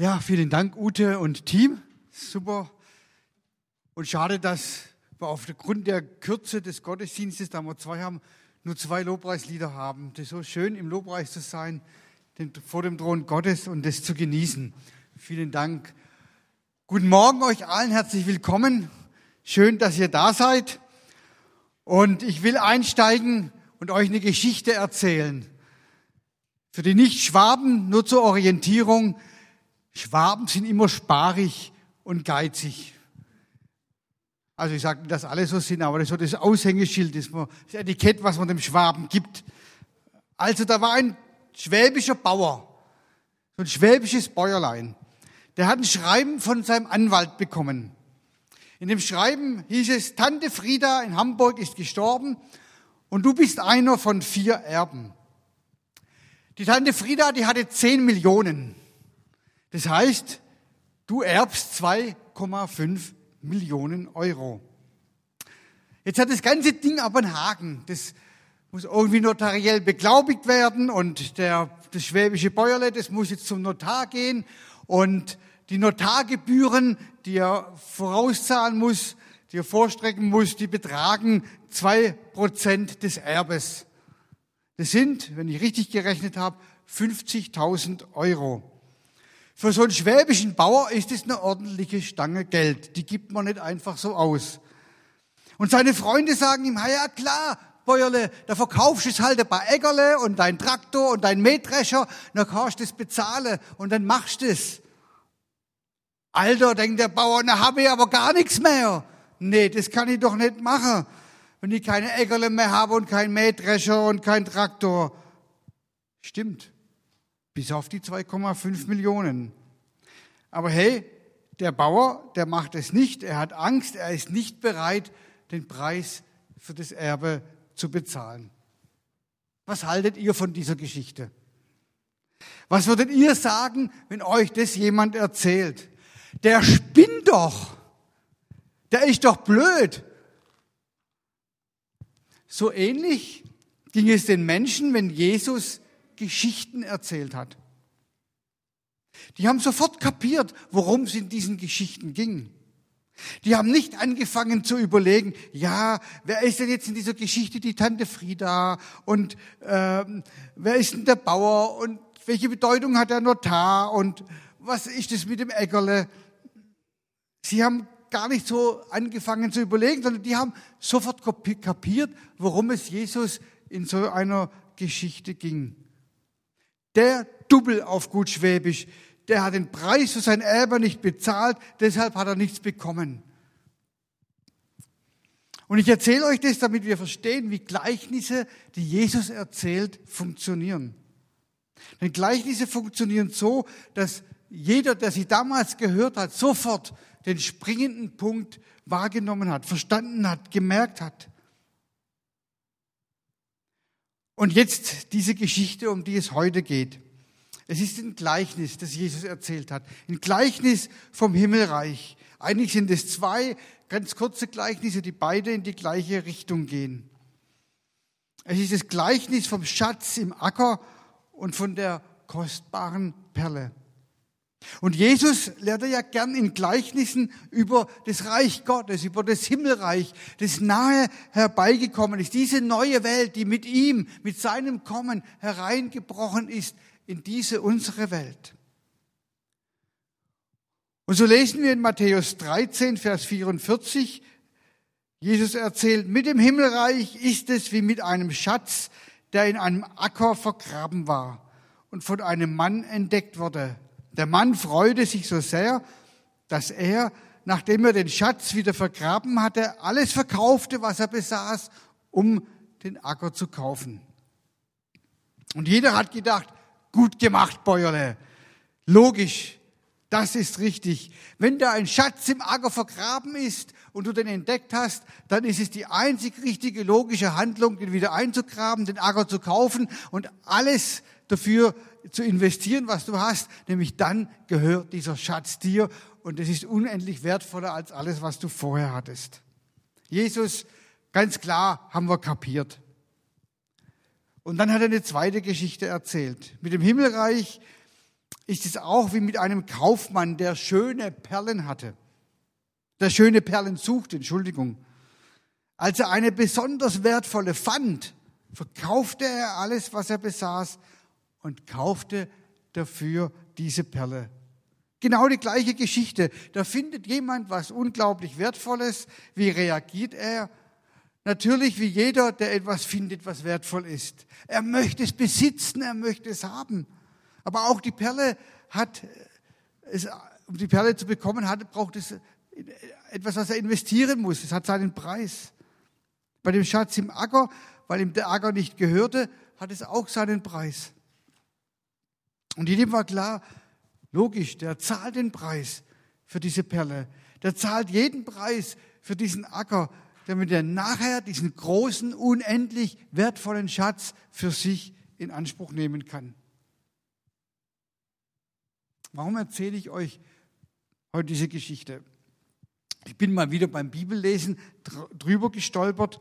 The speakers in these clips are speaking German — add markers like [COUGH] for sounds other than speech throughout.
Ja, vielen Dank, Ute und Team. Super. Und schade, dass wir aufgrund der Kürze des Gottesdienstes, da wir zwei haben, nur zwei Lobpreislieder haben. Das ist so schön, im Lobpreis zu sein, vor dem Thron Gottes und das zu genießen. Vielen Dank. Guten Morgen euch allen, herzlich willkommen. Schön, dass ihr da seid. Und ich will einsteigen und euch eine Geschichte erzählen. Für die Nicht-Schwaben nur zur Orientierung. Schwaben sind immer sparig und geizig. Also ich sage dass alle so sind, aber das ist so das Aushängeschild, das, das Etikett, was man dem Schwaben gibt. Also da war ein schwäbischer Bauer, so ein schwäbisches Bäuerlein. Der hat ein Schreiben von seinem Anwalt bekommen. In dem Schreiben hieß es, Tante Frieda in Hamburg ist gestorben und du bist einer von vier Erben. Die Tante Frieda, die hatte zehn Millionen. Das heißt, du erbst 2,5 Millionen Euro. Jetzt hat das ganze Ding aber einen Haken. Das muss irgendwie notariell beglaubigt werden und der, das schwäbische Bäuerle, das muss jetzt zum Notar gehen und die Notargebühren, die er vorauszahlen muss, die er vorstrecken muss, die betragen zwei Prozent des Erbes. Das sind, wenn ich richtig gerechnet habe, 50.000 Euro. Für so einen schwäbischen Bauer ist es eine ordentliche Stange Geld. Die gibt man nicht einfach so aus. Und seine Freunde sagen ihm, ja klar, Bäuerle, da verkaufst du es halt ein paar Äckerle und dein Traktor und dein Mähdrescher, dann kannst du es bezahlen und dann machst du es. Alter, denkt der Bauer, na habe ich aber gar nichts mehr. Nee, das kann ich doch nicht machen, wenn ich keine Äckerle mehr habe und kein Mähdrescher und kein Traktor. Stimmt bis auf die 2,5 Millionen. Aber hey, der Bauer, der macht es nicht, er hat Angst, er ist nicht bereit, den Preis für das Erbe zu bezahlen. Was haltet ihr von dieser Geschichte? Was würdet ihr sagen, wenn euch das jemand erzählt? Der spinnt doch. Der ist doch blöd. So ähnlich ging es den Menschen, wenn Jesus Geschichten erzählt hat. Die haben sofort kapiert, worum es in diesen Geschichten ging. Die haben nicht angefangen zu überlegen, ja, wer ist denn jetzt in dieser Geschichte die Tante Frieda und äh, wer ist denn der Bauer und welche Bedeutung hat der Notar und was ist das mit dem Äckerle? Sie haben gar nicht so angefangen zu überlegen, sondern die haben sofort kapiert, worum es Jesus in so einer Geschichte ging. Der Double auf gut Schwäbisch, der hat den Preis für sein Erbe nicht bezahlt, deshalb hat er nichts bekommen. Und ich erzähle euch das, damit wir verstehen, wie Gleichnisse, die Jesus erzählt, funktionieren. Denn Gleichnisse funktionieren so, dass jeder, der sie damals gehört hat, sofort den springenden Punkt wahrgenommen hat, verstanden hat, gemerkt hat. Und jetzt diese Geschichte, um die es heute geht. Es ist ein Gleichnis, das Jesus erzählt hat. Ein Gleichnis vom Himmelreich. Eigentlich sind es zwei ganz kurze Gleichnisse, die beide in die gleiche Richtung gehen. Es ist das Gleichnis vom Schatz im Acker und von der kostbaren Perle. Und Jesus lehrte ja gern in Gleichnissen über das Reich Gottes, über das Himmelreich, das nahe herbeigekommen ist. Diese neue Welt, die mit ihm, mit seinem Kommen hereingebrochen ist in diese unsere Welt. Und so lesen wir in Matthäus 13, Vers 44, Jesus erzählt, mit dem Himmelreich ist es wie mit einem Schatz, der in einem Acker vergraben war und von einem Mann entdeckt wurde. Der Mann freute sich so sehr, dass er, nachdem er den Schatz wieder vergraben hatte, alles verkaufte, was er besaß, um den Acker zu kaufen. Und jeder hat gedacht, gut gemacht, Bäuerle. Logisch, das ist richtig. Wenn da ein Schatz im Acker vergraben ist und du den entdeckt hast, dann ist es die einzig richtige logische Handlung, den wieder einzugraben, den Acker zu kaufen und alles dafür zu investieren, was du hast, nämlich dann gehört dieser Schatz dir und es ist unendlich wertvoller als alles, was du vorher hattest. Jesus, ganz klar, haben wir kapiert. Und dann hat er eine zweite Geschichte erzählt. Mit dem Himmelreich ist es auch wie mit einem Kaufmann, der schöne Perlen hatte, der schöne Perlen suchte, Entschuldigung. Als er eine besonders wertvolle fand, verkaufte er alles, was er besaß und kaufte dafür diese Perle. Genau die gleiche Geschichte. Da findet jemand was unglaublich Wertvolles. Wie reagiert er? Natürlich wie jeder, der etwas findet, was wertvoll ist. Er möchte es besitzen, er möchte es haben. Aber auch die Perle hat, es, um die Perle zu bekommen, hat, braucht es etwas, was er investieren muss. Es hat seinen Preis. Bei dem Schatz im Acker, weil ihm der Acker nicht gehörte, hat es auch seinen Preis. Und jedem war klar, logisch, der zahlt den Preis für diese Perle. Der zahlt jeden Preis für diesen Acker, damit er nachher diesen großen, unendlich wertvollen Schatz für sich in Anspruch nehmen kann. Warum erzähle ich euch heute diese Geschichte? Ich bin mal wieder beim Bibellesen drüber gestolpert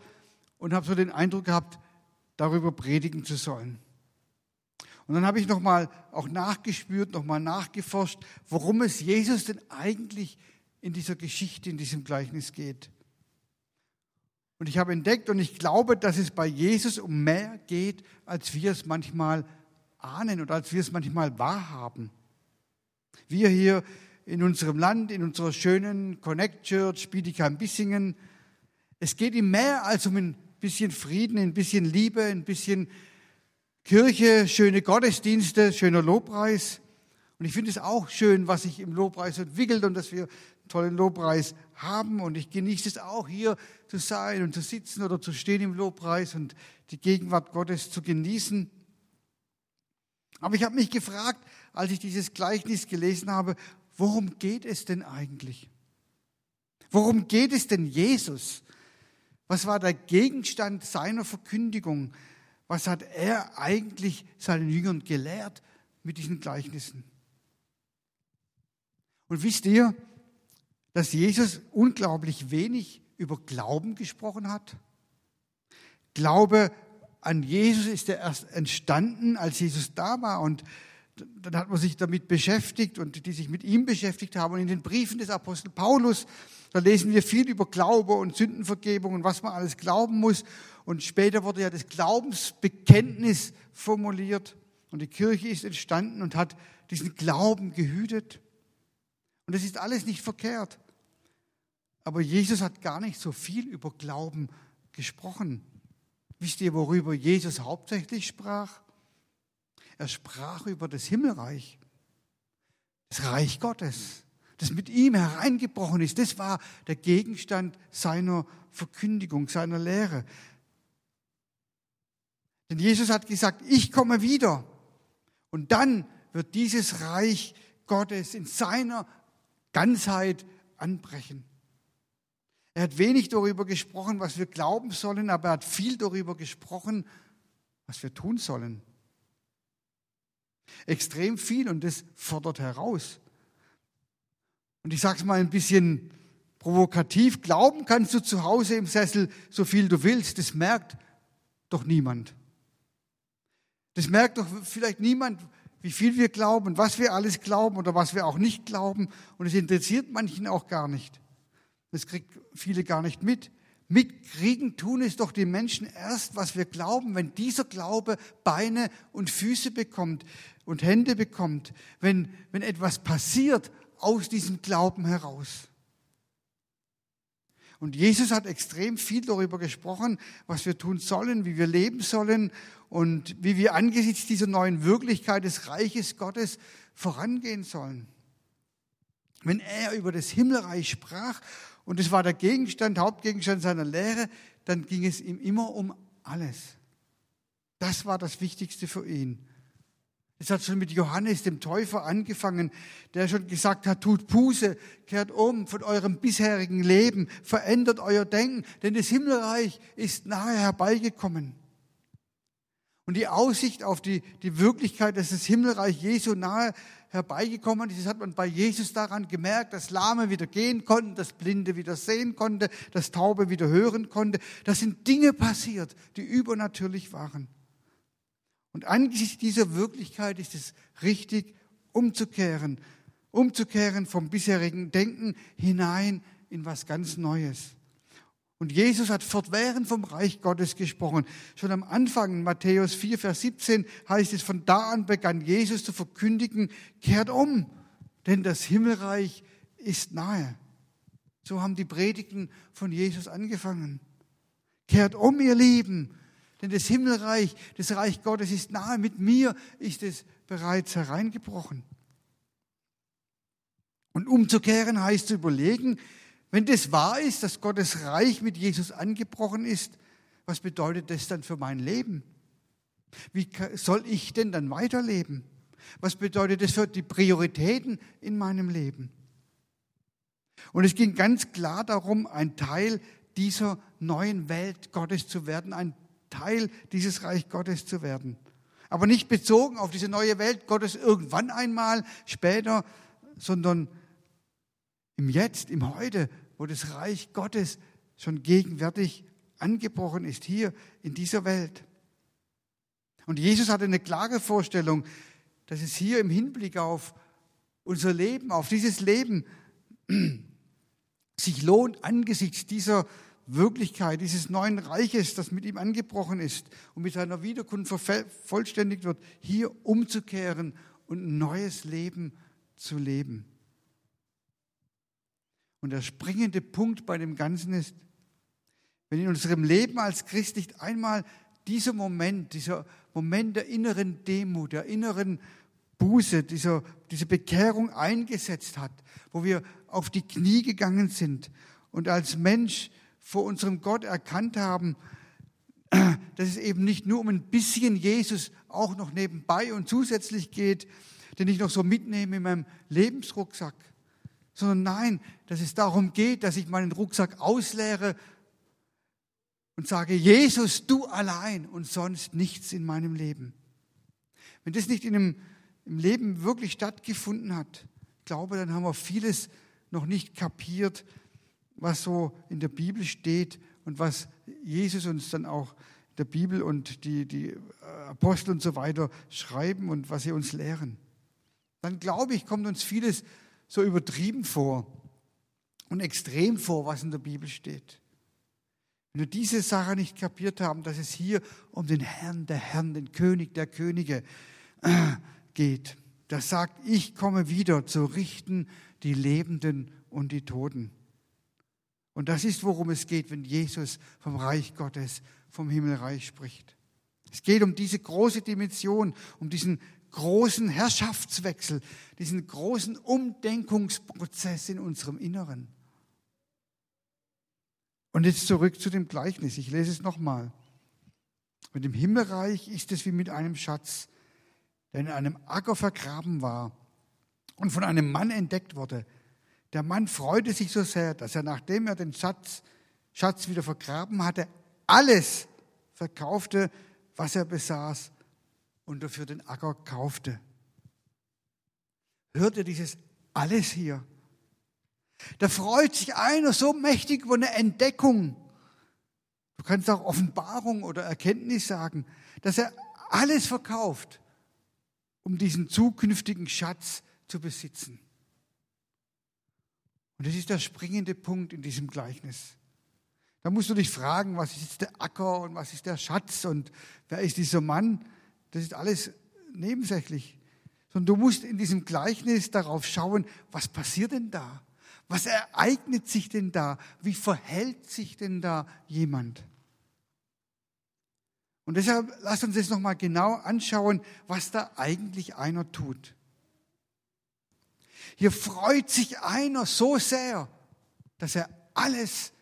und habe so den Eindruck gehabt, darüber predigen zu sollen. Und dann habe ich nochmal auch nachgespürt, nochmal nachgeforscht, worum es Jesus denn eigentlich in dieser Geschichte, in diesem Gleichnis geht. Und ich habe entdeckt und ich glaube, dass es bei Jesus um mehr geht, als wir es manchmal ahnen oder als wir es manchmal wahrhaben. Wir hier in unserem Land, in unserer schönen Connect Church, Bietigheim-Bissingen, es geht ihm mehr als um ein bisschen Frieden, ein bisschen Liebe, ein bisschen Kirche, schöne Gottesdienste, schöner Lobpreis. Und ich finde es auch schön, was sich im Lobpreis entwickelt und dass wir einen tollen Lobpreis haben. Und ich genieße es auch, hier zu sein und zu sitzen oder zu stehen im Lobpreis und die Gegenwart Gottes zu genießen. Aber ich habe mich gefragt, als ich dieses Gleichnis gelesen habe, worum geht es denn eigentlich? Worum geht es denn Jesus? Was war der Gegenstand seiner Verkündigung? Was hat er eigentlich seinen Jüngern gelehrt mit diesen Gleichnissen? Und wisst ihr, dass Jesus unglaublich wenig über Glauben gesprochen hat? Glaube an Jesus ist ja erst entstanden, als Jesus da war und dann hat man sich damit beschäftigt und die sich mit ihm beschäftigt haben. Und in den Briefen des Apostel Paulus, da lesen wir viel über Glaube und Sündenvergebung und was man alles glauben muss. Und später wurde ja das Glaubensbekenntnis formuliert. Und die Kirche ist entstanden und hat diesen Glauben gehütet. Und das ist alles nicht verkehrt. Aber Jesus hat gar nicht so viel über Glauben gesprochen. Wisst ihr, worüber Jesus hauptsächlich sprach? Er sprach über das Himmelreich, das Reich Gottes, das mit ihm hereingebrochen ist. Das war der Gegenstand seiner Verkündigung, seiner Lehre. Denn Jesus hat gesagt, ich komme wieder. Und dann wird dieses Reich Gottes in seiner Ganzheit anbrechen. Er hat wenig darüber gesprochen, was wir glauben sollen, aber er hat viel darüber gesprochen, was wir tun sollen. Extrem viel und das fordert heraus. Und ich sage es mal ein bisschen provokativ, glauben kannst du zu Hause im Sessel so viel du willst, das merkt doch niemand. Das merkt doch vielleicht niemand, wie viel wir glauben, was wir alles glauben oder was wir auch nicht glauben. Und es interessiert manchen auch gar nicht. Das kriegt viele gar nicht mit. Mitkriegen tun es doch die Menschen erst, was wir glauben, wenn dieser Glaube Beine und Füße bekommt und Hände bekommt, wenn, wenn etwas passiert aus diesem Glauben heraus. Und Jesus hat extrem viel darüber gesprochen, was wir tun sollen, wie wir leben sollen und wie wir angesichts dieser neuen Wirklichkeit des Reiches Gottes vorangehen sollen. Wenn er über das Himmelreich sprach und es war der Gegenstand, Hauptgegenstand seiner Lehre, dann ging es ihm immer um alles. Das war das Wichtigste für ihn. Es hat schon mit Johannes, dem Täufer, angefangen, der schon gesagt hat, tut Buße, kehrt um von eurem bisherigen Leben, verändert euer Denken, denn das Himmelreich ist nahe herbeigekommen. Und die Aussicht auf die, die Wirklichkeit, dass das Himmelreich Jesu nahe herbeigekommen ist. Das hat man bei Jesus daran gemerkt, dass Lahme wieder gehen konnten, dass Blinde wieder sehen konnte, dass Taube wieder hören konnte. Da sind Dinge passiert, die übernatürlich waren. Und angesichts dieser Wirklichkeit ist es richtig umzukehren, umzukehren vom bisherigen Denken hinein in was ganz Neues. Und Jesus hat fortwährend vom Reich Gottes gesprochen. Schon am Anfang, Matthäus 4, Vers 17, heißt es, von da an begann Jesus zu verkündigen, kehrt um, denn das Himmelreich ist nahe. So haben die Predigten von Jesus angefangen. Kehrt um, ihr Lieben, denn das Himmelreich, das Reich Gottes ist nahe. Mit mir ist es bereits hereingebrochen. Und umzukehren heißt zu überlegen, wenn das wahr ist, dass Gottes Reich mit Jesus angebrochen ist, was bedeutet das dann für mein Leben? Wie soll ich denn dann weiterleben? Was bedeutet das für die Prioritäten in meinem Leben? Und es ging ganz klar darum, ein Teil dieser neuen Welt Gottes zu werden, ein Teil dieses Reich Gottes zu werden. Aber nicht bezogen auf diese neue Welt Gottes irgendwann einmal später, sondern im Jetzt, im Heute, wo das Reich Gottes schon gegenwärtig angebrochen ist, hier in dieser Welt. Und Jesus hatte eine klare Vorstellung, dass es hier im Hinblick auf unser Leben, auf dieses Leben, sich lohnt, angesichts dieser Wirklichkeit, dieses neuen Reiches, das mit ihm angebrochen ist und mit seiner Wiederkunft vervollständigt wird, hier umzukehren und ein neues Leben zu leben. Und der springende Punkt bei dem Ganzen ist, wenn in unserem Leben als Christ nicht einmal dieser Moment, dieser Moment der inneren Demut, der inneren Buße, dieser, diese Bekehrung eingesetzt hat, wo wir auf die Knie gegangen sind und als Mensch vor unserem Gott erkannt haben, [CLEARS THROAT] dass es eben nicht nur um ein bisschen Jesus auch noch nebenbei und zusätzlich geht, den ich noch so mitnehme in meinem Lebensrucksack, sondern nein, dass es darum geht, dass ich meinen Rucksack ausleere und sage, Jesus, du allein und sonst nichts in meinem Leben. Wenn das nicht in einem, im Leben wirklich stattgefunden hat, glaube, dann haben wir vieles noch nicht kapiert, was so in der Bibel steht und was Jesus uns dann auch in der Bibel und die, die Apostel und so weiter schreiben und was sie uns lehren. Dann glaube ich, kommt uns vieles so übertrieben vor und extrem vor, was in der Bibel steht. Wenn wir diese Sache nicht kapiert haben, dass es hier um den Herrn der Herren, den König der Könige äh, geht, der sagt, ich komme wieder zu richten die Lebenden und die Toten. Und das ist, worum es geht, wenn Jesus vom Reich Gottes, vom Himmelreich spricht. Es geht um diese große Dimension, um diesen großen Herrschaftswechsel, diesen großen Umdenkungsprozess in unserem Inneren. Und jetzt zurück zu dem Gleichnis. Ich lese es nochmal. Mit dem Himmelreich ist es wie mit einem Schatz, der in einem Acker vergraben war und von einem Mann entdeckt wurde. Der Mann freute sich so sehr, dass er, nachdem er den Schatz, Schatz wieder vergraben hatte, alles verkaufte, was er besaß und dafür den Acker kaufte. Hört ihr dieses alles hier? Da freut sich einer so mächtig über eine Entdeckung. Du kannst auch Offenbarung oder Erkenntnis sagen, dass er alles verkauft, um diesen zukünftigen Schatz zu besitzen. Und das ist der springende Punkt in diesem Gleichnis. Da musst du dich fragen, was ist jetzt der Acker und was ist der Schatz und wer ist dieser Mann? Das ist alles nebensächlich. Sondern du musst in diesem Gleichnis darauf schauen, was passiert denn da? Was ereignet sich denn da? Wie verhält sich denn da jemand? Und deshalb lasst uns jetzt nochmal genau anschauen, was da eigentlich einer tut. Hier freut sich einer so sehr, dass er alles,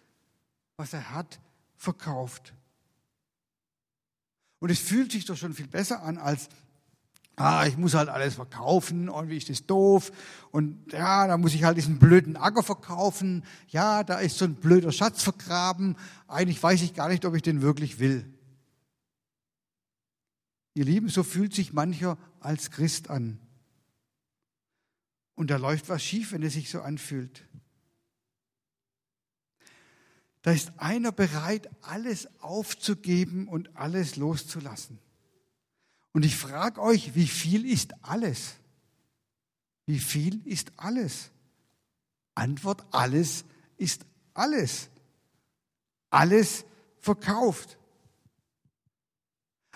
was er hat, verkauft. Und es fühlt sich doch schon viel besser an, als, ah, ich muss halt alles verkaufen und wie ist das doof und ja, da muss ich halt diesen blöden Acker verkaufen. Ja, da ist so ein blöder Schatz vergraben. Eigentlich weiß ich gar nicht, ob ich den wirklich will. Ihr Lieben, so fühlt sich mancher als Christ an. Und da läuft was schief, wenn es sich so anfühlt. Da ist einer bereit, alles aufzugeben und alles loszulassen. Und ich frage euch, wie viel ist alles? Wie viel ist alles? Antwort, alles ist alles. Alles verkauft.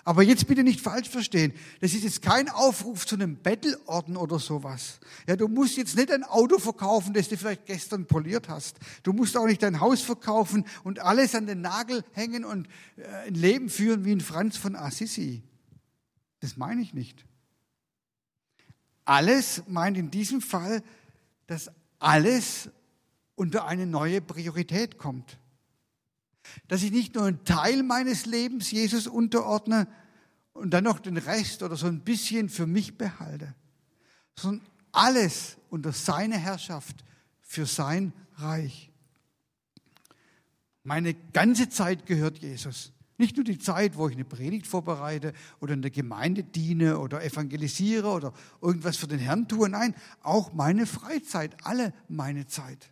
Aber jetzt bitte nicht falsch verstehen. Das ist jetzt kein Aufruf zu einem Bettelorden oder sowas. Ja, du musst jetzt nicht ein Auto verkaufen, das du vielleicht gestern poliert hast. Du musst auch nicht dein Haus verkaufen und alles an den Nagel hängen und äh, ein Leben führen wie ein Franz von Assisi. Das meine ich nicht. Alles meint in diesem Fall, dass alles unter eine neue Priorität kommt. Dass ich nicht nur einen Teil meines Lebens Jesus unterordne und dann noch den Rest oder so ein bisschen für mich behalte, sondern alles unter seine Herrschaft für sein Reich. Meine ganze Zeit gehört Jesus. Nicht nur die Zeit, wo ich eine Predigt vorbereite oder in der Gemeinde diene oder evangelisiere oder irgendwas für den Herrn tue. Nein, auch meine Freizeit, alle meine Zeit.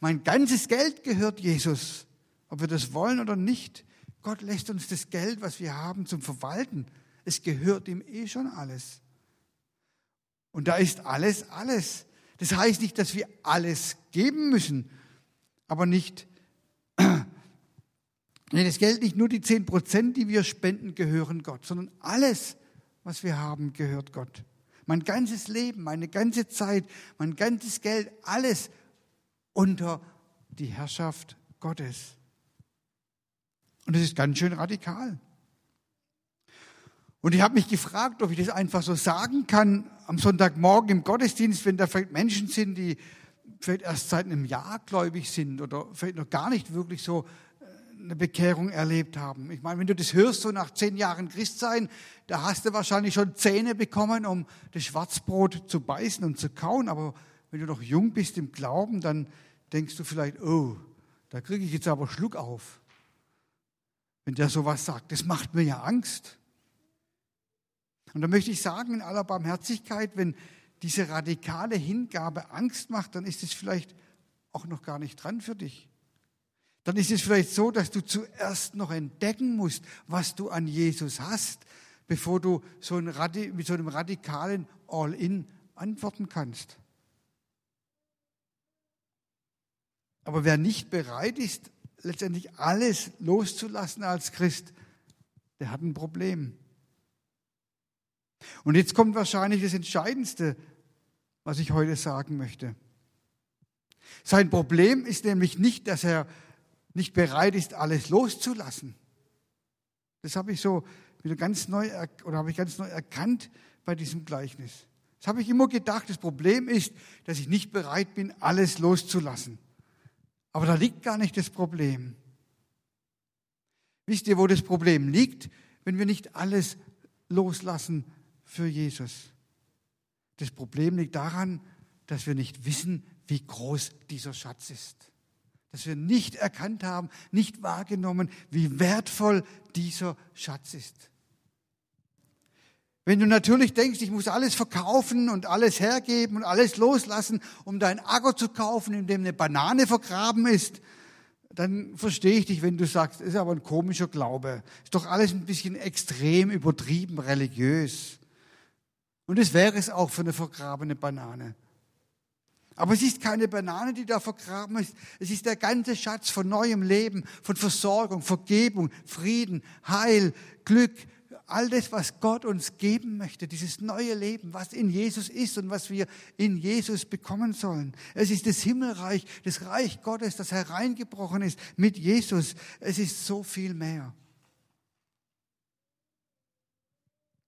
Mein ganzes Geld gehört Jesus, ob wir das wollen oder nicht. Gott lässt uns das Geld, was wir haben, zum Verwalten. Es gehört ihm eh schon alles. Und da ist alles, alles. Das heißt nicht, dass wir alles geben müssen, aber nicht, [CLEARS THROAT] nee, das Geld nicht nur die zehn Prozent, die wir spenden, gehören Gott, sondern alles, was wir haben, gehört Gott. Mein ganzes Leben, meine ganze Zeit, mein ganzes Geld, alles unter die Herrschaft Gottes. Und das ist ganz schön radikal. Und ich habe mich gefragt, ob ich das einfach so sagen kann am Sonntagmorgen im Gottesdienst, wenn da vielleicht Menschen sind, die vielleicht erst seit einem Jahr gläubig sind oder vielleicht noch gar nicht wirklich so äh, eine Bekehrung erlebt haben. Ich meine, wenn du das hörst, so nach zehn Jahren Christsein, da hast du wahrscheinlich schon Zähne bekommen, um das Schwarzbrot zu beißen und zu kauen. Aber wenn du noch jung bist im Glauben, dann denkst du vielleicht, oh, da kriege ich jetzt aber Schluck auf. Wenn der sowas sagt, das macht mir ja Angst. Und da möchte ich sagen, in aller Barmherzigkeit, wenn diese radikale Hingabe Angst macht, dann ist es vielleicht auch noch gar nicht dran für dich. Dann ist es vielleicht so, dass du zuerst noch entdecken musst, was du an Jesus hast, bevor du so mit so einem radikalen All-in antworten kannst. Aber wer nicht bereit ist, letztendlich alles loszulassen als Christ, der hat ein Problem. Und jetzt kommt wahrscheinlich das Entscheidendste, was ich heute sagen möchte. Sein Problem ist nämlich nicht, dass er nicht bereit ist, alles loszulassen. Das habe ich so wieder ganz neu oder habe ich ganz neu erkannt bei diesem Gleichnis. Das habe ich immer gedacht. Das Problem ist, dass ich nicht bereit bin, alles loszulassen. Aber da liegt gar nicht das Problem. Wisst ihr, wo das Problem liegt, wenn wir nicht alles loslassen für Jesus? Das Problem liegt daran, dass wir nicht wissen, wie groß dieser Schatz ist. Dass wir nicht erkannt haben, nicht wahrgenommen, wie wertvoll dieser Schatz ist. Wenn du natürlich denkst, ich muss alles verkaufen und alles hergeben und alles loslassen, um dein Acker zu kaufen, in dem eine Banane vergraben ist, dann verstehe ich dich, wenn du sagst, ist aber ein komischer Glaube. Ist doch alles ein bisschen extrem übertrieben religiös. Und es wäre es auch für eine vergrabene Banane. Aber es ist keine Banane, die da vergraben ist. Es ist der ganze Schatz von neuem Leben, von Versorgung, Vergebung, Frieden, Heil, Glück, all das, was Gott uns geben möchte, dieses neue Leben, was in Jesus ist und was wir in Jesus bekommen sollen. Es ist das Himmelreich, das Reich Gottes, das hereingebrochen ist mit Jesus. Es ist so viel mehr.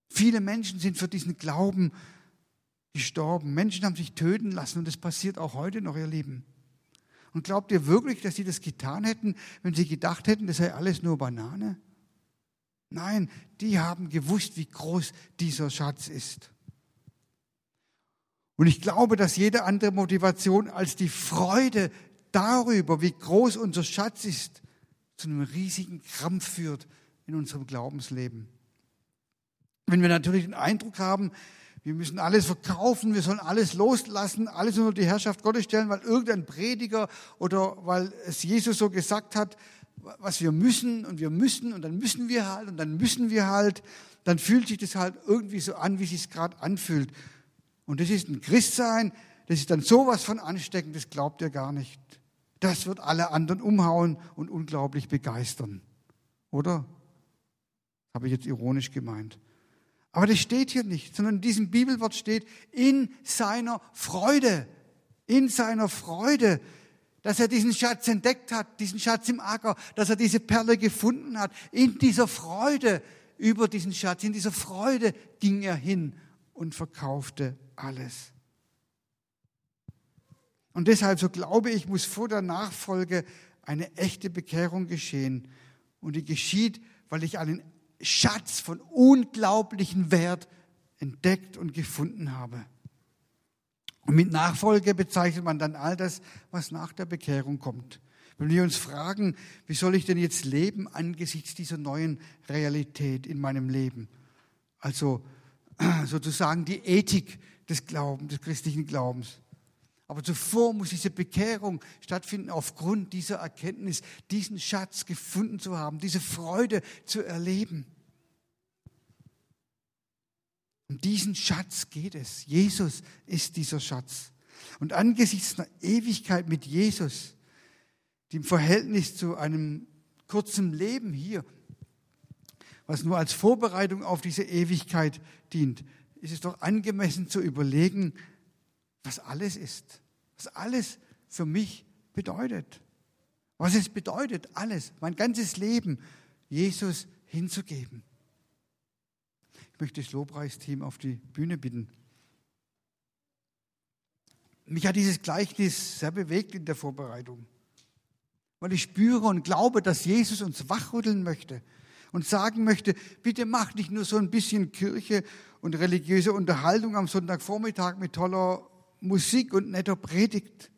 Viele Menschen sind für diesen Glauben gestorben. Menschen haben sich töten lassen und das passiert auch heute noch, ihr Lieben. Und glaubt ihr wirklich, dass sie das getan hätten, wenn sie gedacht hätten, das sei alles nur Banane? Nein, die haben gewusst, wie groß dieser Schatz ist. Und ich glaube, dass jede andere Motivation als die Freude darüber, wie groß unser Schatz ist, zu einem riesigen Krampf führt in unserem Glaubensleben. Wenn wir natürlich den Eindruck haben, wir müssen alles verkaufen, wir sollen alles loslassen, alles unter die Herrschaft Gottes stellen, weil irgendein Prediger oder weil es Jesus so gesagt hat, was wir müssen und wir müssen und dann müssen wir halt und dann müssen wir halt, dann fühlt sich das halt irgendwie so an, wie sich es gerade anfühlt. Und das ist ein Christsein, das ist dann sowas von ansteckend, das glaubt ihr gar nicht. Das wird alle anderen umhauen und unglaublich begeistern. Oder? Habe ich jetzt ironisch gemeint. Aber das steht hier nicht, sondern in diesem Bibelwort steht, in seiner Freude, in seiner Freude, dass er diesen Schatz entdeckt hat, diesen Schatz im Acker, dass er diese Perle gefunden hat. In dieser Freude über diesen Schatz, in dieser Freude ging er hin und verkaufte alles. Und deshalb, so glaube ich, muss vor der Nachfolge eine echte Bekehrung geschehen. Und die geschieht, weil ich einen Schatz von unglaublichem Wert entdeckt und gefunden habe. Und mit Nachfolge bezeichnet man dann all das, was nach der Bekehrung kommt. Wenn wir uns fragen, wie soll ich denn jetzt leben angesichts dieser neuen Realität in meinem Leben? Also [CLEARS THROAT] sozusagen die Ethik des Glaubens, des christlichen Glaubens. Aber zuvor muss diese Bekehrung stattfinden aufgrund dieser Erkenntnis, diesen Schatz gefunden zu haben, diese Freude zu erleben. Um diesen Schatz geht es. Jesus ist dieser Schatz. Und angesichts einer Ewigkeit mit Jesus, die im Verhältnis zu einem kurzen Leben hier, was nur als Vorbereitung auf diese Ewigkeit dient, ist es doch angemessen zu überlegen, was alles ist, was alles für mich bedeutet. Was es bedeutet, alles, mein ganzes Leben, Jesus hinzugeben. Ich möchte das Lobpreisteam auf die Bühne bitten. Mich hat dieses Gleichnis sehr bewegt in der Vorbereitung, weil ich spüre und glaube, dass Jesus uns wachrütteln möchte und sagen möchte, bitte mach nicht nur so ein bisschen Kirche und religiöse Unterhaltung am Sonntagvormittag mit toller Musik und netter Predigt,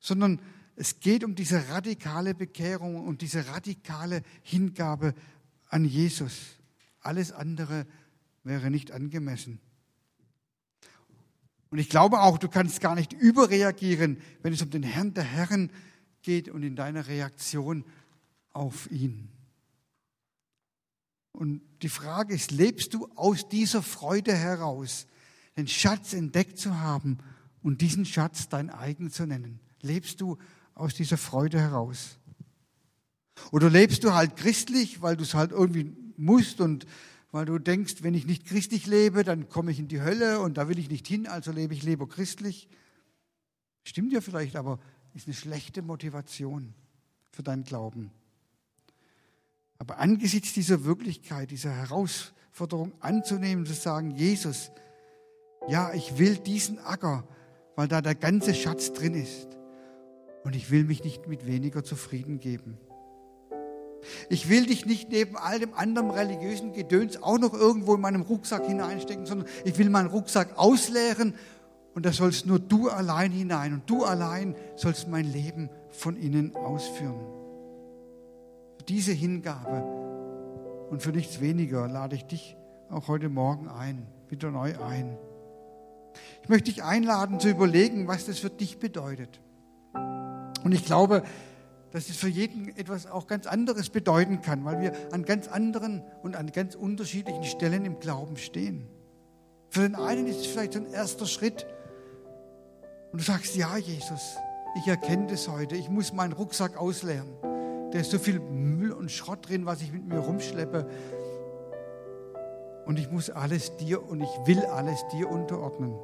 sondern es geht um diese radikale Bekehrung und diese radikale Hingabe an Jesus. Alles andere wäre nicht angemessen. Und ich glaube auch, du kannst gar nicht überreagieren, wenn es um den Herrn der Herren geht und in deiner Reaktion auf ihn. Und die Frage ist, lebst du aus dieser Freude heraus, den Schatz entdeckt zu haben und diesen Schatz dein eigen zu nennen? Lebst du aus dieser Freude heraus? Oder lebst du halt christlich, weil du es halt irgendwie musst und weil du denkst, wenn ich nicht christlich lebe, dann komme ich in die Hölle und da will ich nicht hin, also lebe ich lieber christlich? Stimmt ja vielleicht, aber ist eine schlechte Motivation für deinen Glauben. Aber angesichts dieser Wirklichkeit, dieser Herausforderung anzunehmen, zu sagen, Jesus, ja, ich will diesen Acker, weil da der ganze Schatz drin ist. Und ich will mich nicht mit weniger zufrieden geben. Ich will dich nicht neben all dem anderen religiösen Gedöns auch noch irgendwo in meinem Rucksack hineinstecken, sondern ich will meinen Rucksack ausleeren und da sollst nur du allein hinein und du allein sollst mein Leben von innen ausführen diese Hingabe und für nichts weniger lade ich dich auch heute Morgen ein, wieder neu ein. Ich möchte dich einladen zu überlegen, was das für dich bedeutet. Und ich glaube, dass es für jeden etwas auch ganz anderes bedeuten kann, weil wir an ganz anderen und an ganz unterschiedlichen Stellen im Glauben stehen. Für den einen ist es vielleicht ein erster Schritt und du sagst, ja Jesus, ich erkenne das heute, ich muss meinen Rucksack ausleeren. Da ist so viel Müll und Schrott drin, was ich mit mir rumschleppe. Und ich muss alles dir und ich will alles dir unterordnen.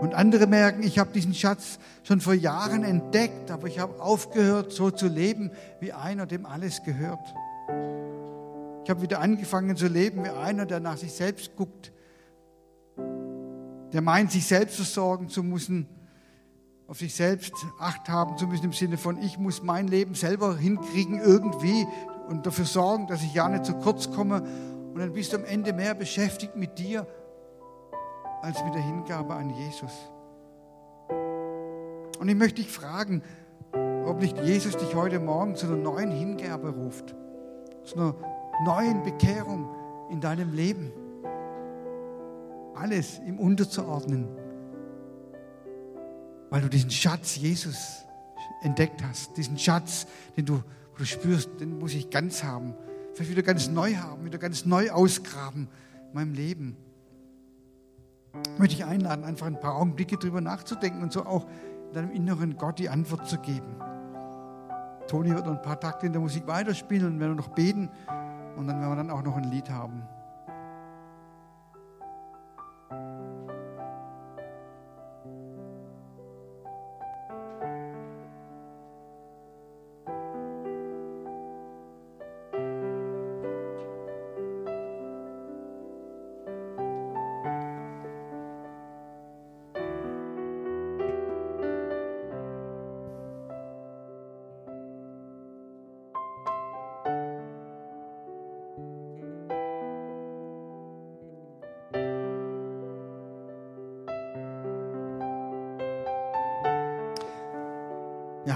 Und andere merken, ich habe diesen Schatz schon vor Jahren entdeckt, aber ich habe aufgehört, so zu leben, wie einer, dem alles gehört. Ich habe wieder angefangen zu leben wie einer, der nach sich selbst guckt, der meint, sich selbst versorgen zu müssen auf sich selbst Acht haben zu müssen im Sinne von, ich muss mein Leben selber hinkriegen irgendwie und dafür sorgen, dass ich ja nicht zu kurz komme. Und dann bist du am Ende mehr beschäftigt mit dir als mit der Hingabe an Jesus. Und ich möchte dich fragen, ob nicht Jesus dich heute Morgen zu einer neuen Hingabe ruft, zu einer neuen Bekehrung in deinem Leben. Alles ihm unterzuordnen weil du diesen Schatz Jesus entdeckt hast. Diesen Schatz, den du, du spürst, den muss ich ganz haben. Vielleicht wieder ganz neu haben, wieder ganz neu ausgraben in meinem Leben. Möchte ich einladen, einfach ein paar Augenblicke drüber nachzudenken und so auch deinem inneren Gott die Antwort zu geben. Toni wird noch ein paar Takte in der Musik weiterspielen und werden noch beten und dann werden wir dann auch noch ein Lied haben.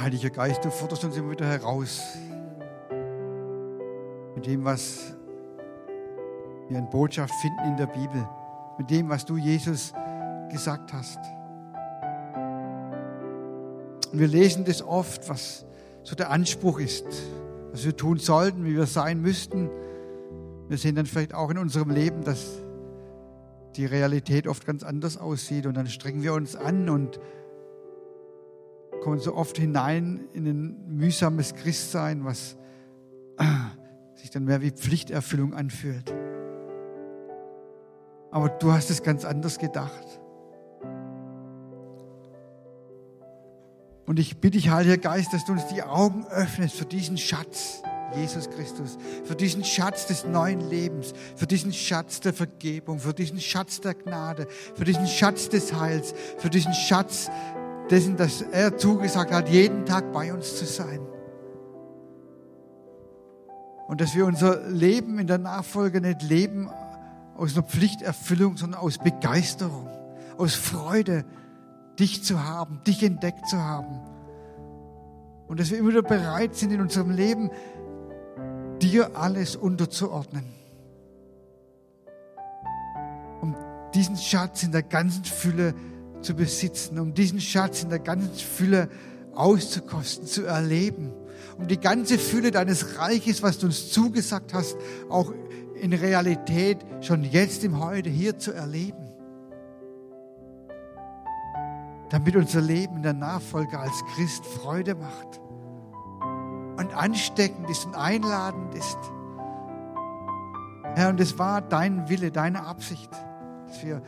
Heiliger Geist, du forderst uns immer wieder heraus mit dem, was wir in Botschaft finden in der Bibel, mit dem, was du, Jesus, gesagt hast. Und wir lesen das oft, was so der Anspruch ist, was wir tun sollten, wie wir sein müssten. Wir sehen dann vielleicht auch in unserem Leben, dass die Realität oft ganz anders aussieht und dann strengen wir uns an und kommen so oft hinein in ein mühsames Christsein, was sich dann mehr wie Pflichterfüllung anfühlt. Aber du hast es ganz anders gedacht. Und ich bitte dich, Heiliger Geist, dass du uns die Augen öffnest für diesen Schatz, Jesus Christus, für diesen Schatz des neuen Lebens, für diesen Schatz der Vergebung, für diesen Schatz der Gnade, für diesen Schatz des Heils, für diesen Schatz dessen, dass er zugesagt hat, jeden Tag bei uns zu sein. Und dass wir unser Leben in der Nachfolge nicht leben aus einer Pflichterfüllung, sondern aus Begeisterung, aus Freude, dich zu haben, dich entdeckt zu haben. Und dass wir immer wieder bereit sind, in unserem Leben dir alles unterzuordnen. Um diesen Schatz in der ganzen Fülle zu zu besitzen, um diesen Schatz in der ganzen Fülle auszukosten, zu erleben, um die ganze Fülle deines Reiches, was du uns zugesagt hast, auch in Realität schon jetzt im Heute hier zu erleben. Damit unser Leben in der Nachfolge als Christ Freude macht und ansteckend ist und einladend ist. Herr, und es war dein Wille, deine Absicht, dass wir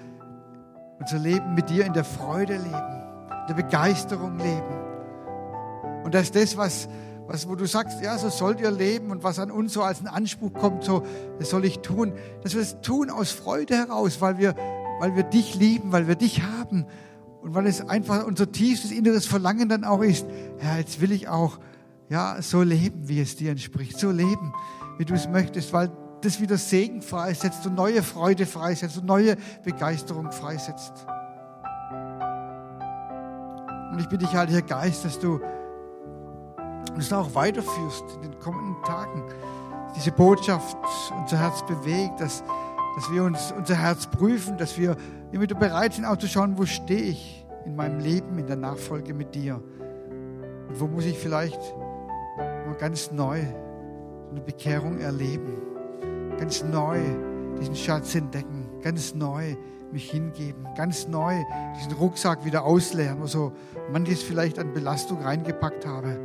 unser Leben mit dir in der Freude leben, in der Begeisterung leben. Und dass das, was, was, wo du sagst, ja, so sollt ihr leben und was an uns so als ein Anspruch kommt, so, das soll ich tun, dass wir es tun aus Freude heraus, weil wir, weil wir dich lieben, weil wir dich haben und weil es einfach unser tiefstes inneres Verlangen dann auch ist, ja, jetzt will ich auch, ja, so leben, wie es dir entspricht, so leben, wie du es möchtest, weil das wieder Segen freisetzt und neue Freude freisetzt und neue Begeisterung freisetzt. Und ich bitte dich, Heiliger Geist, dass du uns auch weiterführst in den kommenden Tagen. Diese Botschaft unser Herz bewegt, dass, dass wir uns unser Herz prüfen, dass wir immer wieder bereit sind, auch zu schauen, wo stehe ich in meinem Leben, in der Nachfolge mit dir. Und wo muss ich vielleicht mal ganz neu eine Bekehrung erleben ganz neu diesen Schatz entdecken, ganz neu mich hingeben, ganz neu diesen Rucksack wieder ausleeren, wo so manches vielleicht an Belastung reingepackt habe,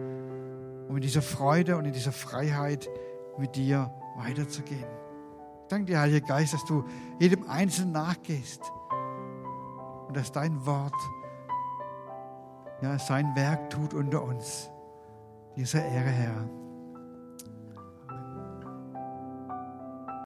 um in dieser Freude und in dieser Freiheit mit dir weiterzugehen. Ich danke dir, Heiliger Geist, dass du jedem Einzelnen nachgehst und dass dein Wort ja, sein Werk tut unter uns. Dieser Ehre, Herr.